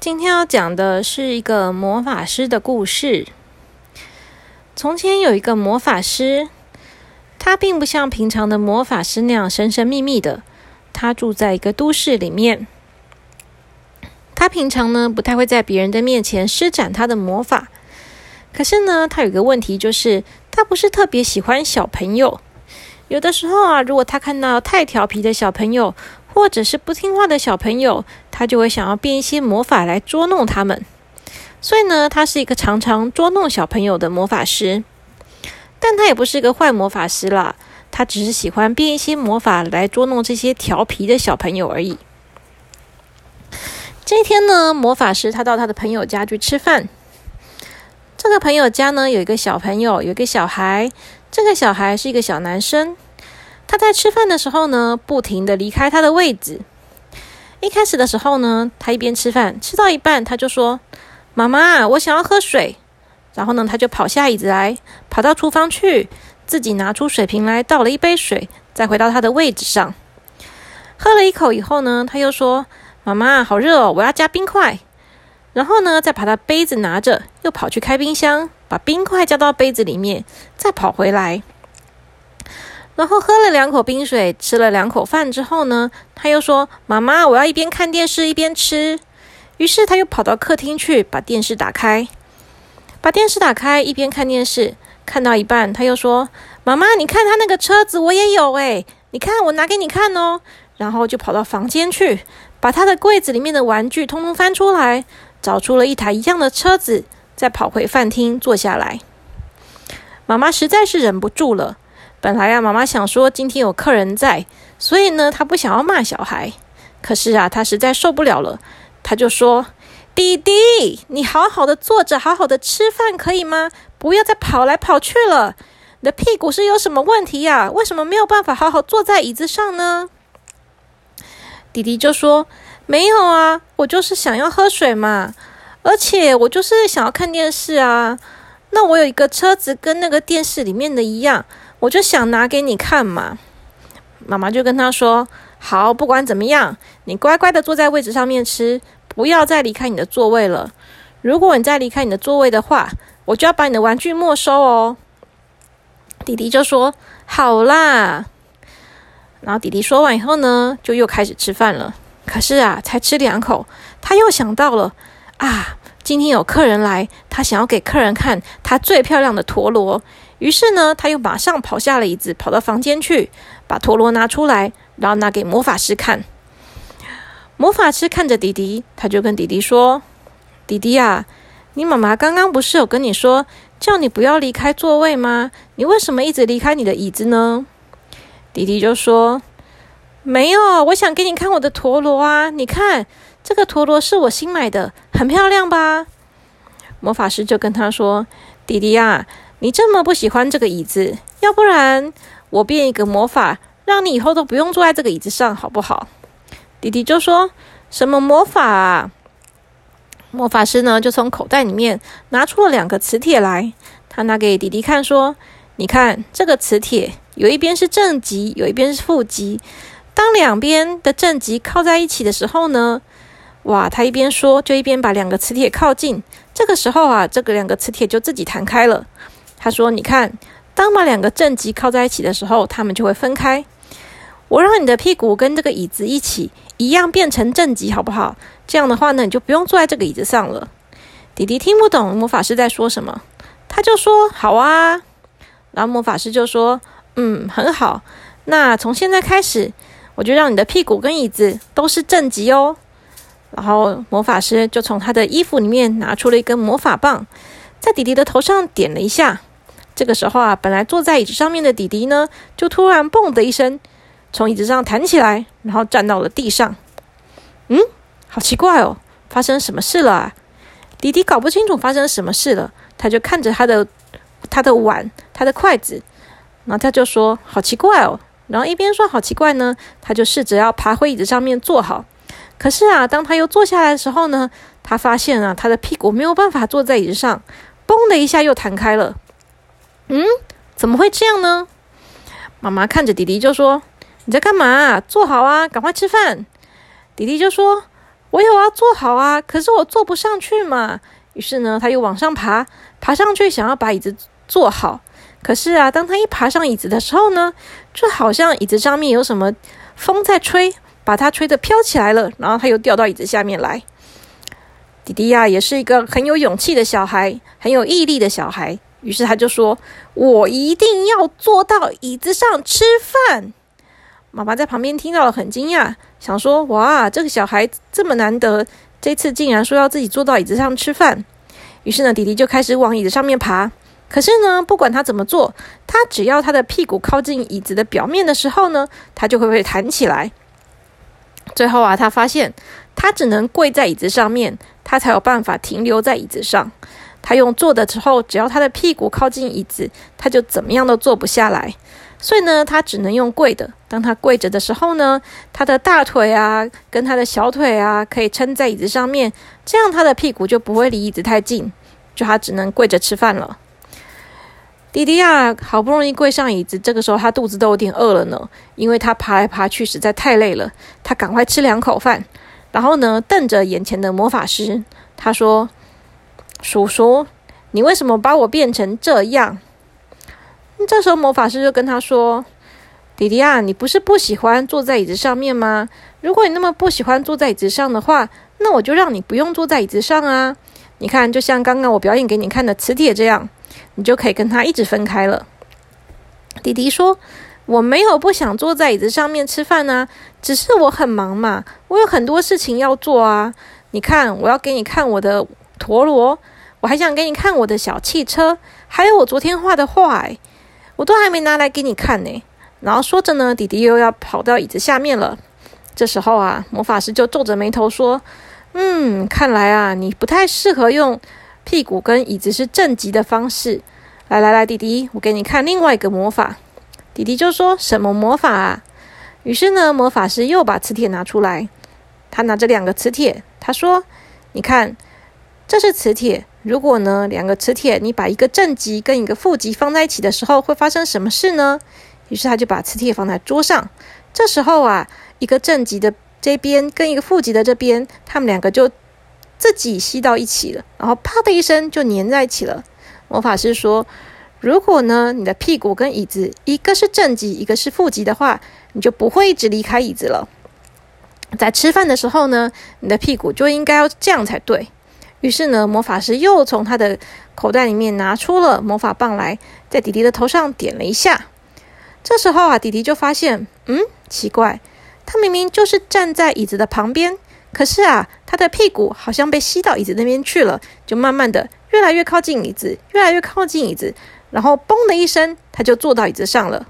今天要讲的是一个魔法师的故事。从前有一个魔法师，他并不像平常的魔法师那样神神秘秘的。他住在一个都市里面。他平常呢不太会在别人的面前施展他的魔法。可是呢，他有个问题，就是他不是特别喜欢小朋友。有的时候啊，如果他看到太调皮的小朋友，或者是不听话的小朋友，他就会想要变一些魔法来捉弄他们。所以呢，他是一个常常捉弄小朋友的魔法师。但他也不是一个坏魔法师啦，他只是喜欢变一些魔法来捉弄这些调皮的小朋友而已。这一天呢，魔法师他到他的朋友家去吃饭。这个朋友家呢，有一个小朋友，有一个小孩。这个小孩是一个小男生。他在吃饭的时候呢，不停的离开他的位置。一开始的时候呢，他一边吃饭，吃到一半，他就说：“妈妈，我想要喝水。”然后呢，他就跑下椅子来，跑到厨房去，自己拿出水瓶来倒了一杯水，再回到他的位置上，喝了一口以后呢，他又说：“妈妈，好热哦，我要加冰块。”然后呢，再把他杯子拿着，又跑去开冰箱，把冰块加到杯子里面，再跑回来。然后喝了两口冰水，吃了两口饭之后呢，他又说：“妈妈，我要一边看电视一边吃。”于是他又跑到客厅去，把电视打开，把电视打开，一边看电视，看到一半，他又说：“妈妈，你看他那个车子，我也有诶，你看我拿给你看哦。”然后就跑到房间去，把他的柜子里面的玩具通通翻出来，找出了一台一样的车子，再跑回饭厅坐下来。妈妈实在是忍不住了。本来啊，妈妈想说今天有客人在，所以呢，她不想要骂小孩。可是啊，她实在受不了了，她就说：“弟弟，你好好的坐着，好好的吃饭，可以吗？不要再跑来跑去了。你的屁股是有什么问题呀？为什么没有办法好好坐在椅子上呢？”弟弟就说：“没有啊，我就是想要喝水嘛，而且我就是想要看电视啊。那我有一个车子，跟那个电视里面的一样。”我就想拿给你看嘛，妈妈就跟他说：“好，不管怎么样，你乖乖的坐在位置上面吃，不要再离开你的座位了。如果你再离开你的座位的话，我就要把你的玩具没收哦。”弟弟就说：“好啦。”然后弟弟说完以后呢，就又开始吃饭了。可是啊，才吃两口，他又想到了啊，今天有客人来，他想要给客人看他最漂亮的陀螺。于是呢，他又马上跑下了椅子，跑到房间去，把陀螺拿出来，然后拿给魔法师看。魔法师看着弟弟，他就跟弟弟说：“弟弟啊，你妈妈刚刚不是有跟你说，叫你不要离开座位吗？你为什么一直离开你的椅子呢？”弟弟就说：“没有，我想给你看我的陀螺啊！你看，这个陀螺是我新买的，很漂亮吧？”魔法师就跟他说：“弟弟啊。”你这么不喜欢这个椅子，要不然我变一个魔法，让你以后都不用坐在这个椅子上，好不好？弟弟就说：“什么魔法啊？”魔法师呢，就从口袋里面拿出了两个磁铁来，他拿给弟弟看，说：“你看这个磁铁，有一边是正极，有一边是负极。当两边的正极靠在一起的时候呢，哇！他一边说，就一边把两个磁铁靠近。这个时候啊，这个两个磁铁就自己弹开了。”他说：“你看，当把两个正极靠在一起的时候，它们就会分开。我让你的屁股跟这个椅子一起一样变成正极，好不好？这样的话呢，你就不用坐在这个椅子上了。”弟弟听不懂魔法师在说什么，他就说：“好啊。”然后魔法师就说：“嗯，很好。那从现在开始，我就让你的屁股跟椅子都是正极哦。”然后魔法师就从他的衣服里面拿出了一根魔法棒，在弟弟的头上点了一下。这个时候啊，本来坐在椅子上面的弟弟呢，就突然“嘣”的一声，从椅子上弹起来，然后站到了地上。嗯，好奇怪哦，发生什么事了啊？弟弟搞不清楚发生什么事了，他就看着他的他的碗、他的筷子，然后他就说：“好奇怪哦。”然后一边说“好奇怪”呢，他就试着要爬回椅子上面坐好。可是啊，当他又坐下来的时候呢，他发现啊，他的屁股没有办法坐在椅子上，“嘣”的一下又弹开了。嗯，怎么会这样呢？妈妈看着弟弟就说：“你在干嘛？坐好啊，赶快吃饭。”弟弟就说：“我有要坐好啊，可是我坐不上去嘛。于是呢，他又往上爬，爬上去想要把椅子坐好。可是啊，当他一爬上椅子的时候呢，就好像椅子上面有什么风在吹，把他吹得飘起来了。然后他又掉到椅子下面来。弟弟呀，也是一个很有勇气的小孩，很有毅力的小孩。于是他就说：“我一定要坐到椅子上吃饭。”妈妈在旁边听到了，很惊讶，想说：“哇，这个小孩这么难得，这次竟然说要自己坐到椅子上吃饭。”于是呢，弟弟就开始往椅子上面爬。可是呢，不管他怎么做，他只要他的屁股靠近椅子的表面的时候呢，他就会被弹起来。最后啊，他发现他只能跪在椅子上面，他才有办法停留在椅子上。他用坐的时候，只要他的屁股靠近椅子，他就怎么样都坐不下来。所以呢，他只能用跪的。当他跪着的时候呢，他的大腿啊跟他的小腿啊可以撑在椅子上面，这样他的屁股就不会离椅子太近。就他只能跪着吃饭了。迪迪亚，好不容易跪上椅子，这个时候他肚子都有点饿了呢，因为他爬来爬去实在太累了。他赶快吃两口饭，然后呢，瞪着眼前的魔法师，他说：“叔叔，你为什么把我变成这样？”这时候魔法师就跟他说：“弟弟啊，你不是不喜欢坐在椅子上面吗？如果你那么不喜欢坐在椅子上的话，那我就让你不用坐在椅子上啊。你看，就像刚刚我表演给你看的磁铁这样。”你就可以跟他一直分开了。弟弟说：“我没有不想坐在椅子上面吃饭呢，只是我很忙嘛，我有很多事情要做啊。你看，我要给你看我的陀螺，我还想给你看我的小汽车，还有我昨天画的画，我都还没拿来给你看呢。”然后说着呢，弟弟又要跑到椅子下面了。这时候啊，魔法师就皱着眉头说：“嗯，看来啊，你不太适合用。”屁股跟椅子是正极的方式。来来来，弟弟，我给你看另外一个魔法。弟弟就说：“什么魔法啊？”于是呢，魔法师又把磁铁拿出来。他拿着两个磁铁，他说：“你看，这是磁铁。如果呢，两个磁铁你把一个正极跟一个负极放在一起的时候，会发生什么事呢？”于是他就把磁铁放在桌上。这时候啊，一个正极的这边跟一个负极的这边，他们两个就。自己吸到一起了，然后啪的一声就粘在一起了。魔法师说：“如果呢，你的屁股跟椅子一个是正极，一个是负极的话，你就不会一直离开椅子了。在吃饭的时候呢，你的屁股就应该要这样才对。”于是呢，魔法师又从他的口袋里面拿出了魔法棒来，在弟弟的头上点了一下。这时候啊，弟弟就发现，嗯，奇怪，他明明就是站在椅子的旁边。可是啊，他的屁股好像被吸到椅子那边去了，就慢慢的越来越靠近椅子，越来越靠近椅子，然后嘣的一声，他就坐到椅子上了。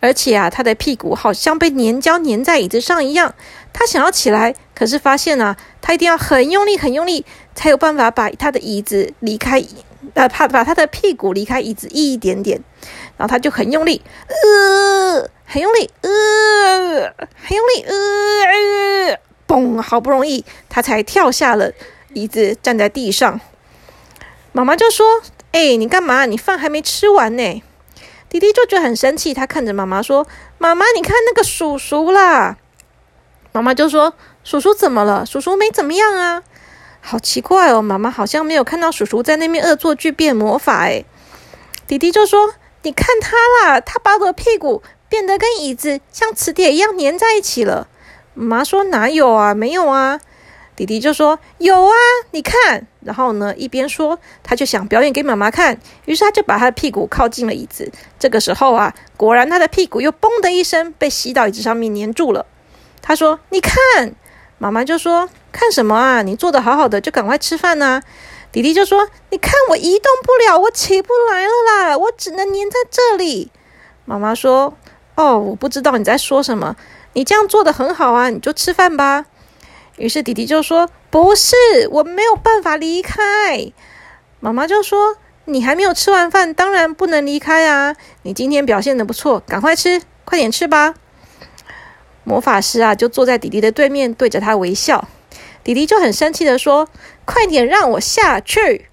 而且啊，他的屁股好像被粘胶粘在椅子上一样。他想要起来，可是发现啊，他一定要很用力、很用力，才有办法把他的椅子离开，呃，怕把他的屁股离开椅子一点点。然后他就很用力，呃，很用力，呃，很用力，呃。嘣！好不容易，他才跳下了椅子，站在地上。妈妈就说：“哎，你干嘛？你饭还没吃完呢。”弟弟就觉得很生气，他看着妈妈说：“妈妈，你看那个叔叔啦。”妈妈就说：“叔叔怎么了？叔叔没怎么样啊。”好奇怪哦，妈妈好像没有看到叔叔在那边恶作剧变魔法。哎，弟弟就说：“你看他啦，他把我的屁股变得跟椅子像磁铁一样粘在一起了。”妈妈说：“哪有啊，没有啊。”弟弟就说：“有啊，你看。”然后呢，一边说，他就想表演给妈妈看。于是他就把他的屁股靠近了椅子。这个时候啊，果然他的屁股又“嘣”的一声被吸到椅子上面粘住了。他说：“你看。”妈妈就说：“看什么啊？你坐的好好的，就赶快吃饭呐。”弟弟就说：“你看我移动不了，我起不来了啦，我只能粘在这里。”妈妈说：“哦，我不知道你在说什么。”你这样做的很好啊，你就吃饭吧。于是弟弟就说：“不是，我没有办法离开。”妈妈就说：“你还没有吃完饭，当然不能离开啊！你今天表现的不错，赶快吃，快点吃吧。”魔法师啊，就坐在弟弟的对面，对着他微笑。弟弟就很生气的说：“快点让我下去！”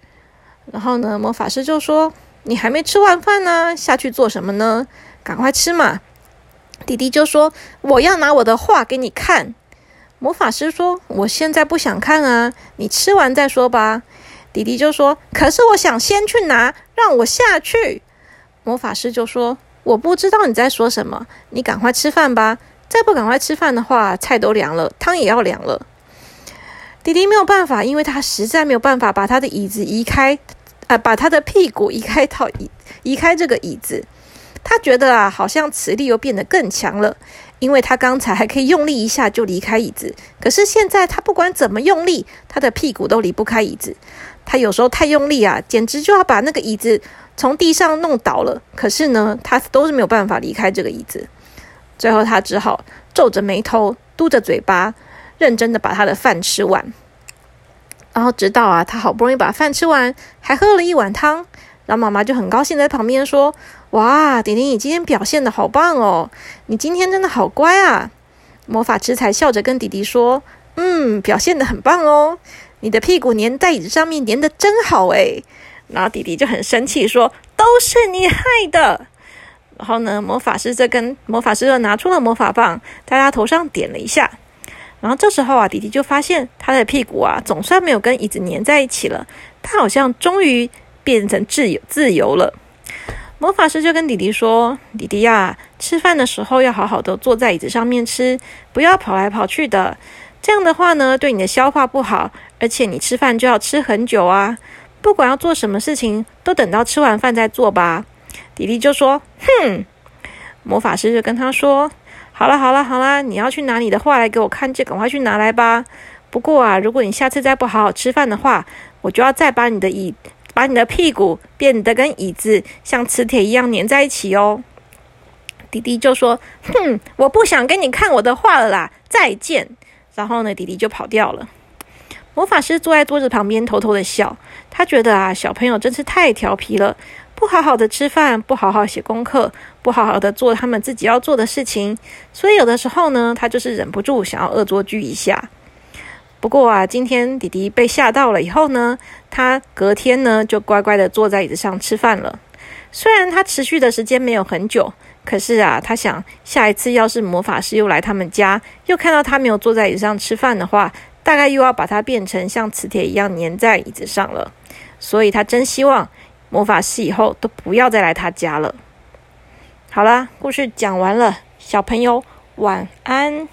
然后呢，魔法师就说：“你还没吃完饭呢，下去做什么呢？赶快吃嘛！”弟弟就说：“我要拿我的画给你看。”魔法师说：“我现在不想看啊，你吃完再说吧。”弟弟就说：“可是我想先去拿，让我下去。”魔法师就说：“我不知道你在说什么，你赶快吃饭吧。再不赶快吃饭的话，菜都凉了，汤也要凉了。”弟弟没有办法，因为他实在没有办法把他的椅子移开，啊，把他的屁股移开到移移开这个椅子。他觉得啊，好像磁力又变得更强了，因为他刚才还可以用力一下就离开椅子，可是现在他不管怎么用力，他的屁股都离不开椅子。他有时候太用力啊，简直就要把那个椅子从地上弄倒了。可是呢，他都是没有办法离开这个椅子。最后，他只好皱着眉头，嘟着嘴巴。认真的把他的饭吃完，然后直到啊，他好不容易把饭吃完，还喝了一碗汤，然后妈妈就很高兴在旁边说：“哇，点点，你今天表现的好棒哦，你今天真的好乖啊！”魔法师才笑着跟弟弟说：“嗯，表现的很棒哦，你的屁股粘在椅子上面粘的真好诶。”然后弟弟就很生气说：“都是你害的！”然后呢，魔法师这跟魔法师又拿出了魔法棒，在他头上点了一下。然后这时候啊，弟弟就发现他的屁股啊，总算没有跟椅子粘在一起了。他好像终于变成自由自由了。魔法师就跟弟弟说：“弟弟呀，吃饭的时候要好好的坐在椅子上面吃，不要跑来跑去的。这样的话呢，对你的消化不好，而且你吃饭就要吃很久啊。不管要做什么事情，都等到吃完饭再做吧。”弟弟就说：“哼。”魔法师就跟他说。好了好了好了，你要去拿你的画来给我看，就赶快去拿来吧。不过啊，如果你下次再不好好吃饭的话，我就要再把你的椅，把你的屁股变得跟椅子像磁铁一样粘在一起哦。弟弟就说：“哼，我不想给你看我的画了啦，再见。”然后呢，弟弟就跑掉了。魔法师坐在桌子旁边偷偷的笑，他觉得啊，小朋友真是太调皮了。不好好的吃饭，不好好写功课，不好好的做他们自己要做的事情，所以有的时候呢，他就是忍不住想要恶作剧一下。不过啊，今天弟弟被吓到了以后呢，他隔天呢就乖乖的坐在椅子上吃饭了。虽然他持续的时间没有很久，可是啊，他想下一次要是魔法师又来他们家，又看到他没有坐在椅子上吃饭的话，大概又要把他变成像磁铁一样粘在椅子上了。所以他真希望。魔法师以后都不要再来他家了。好啦，故事讲完了，小朋友晚安。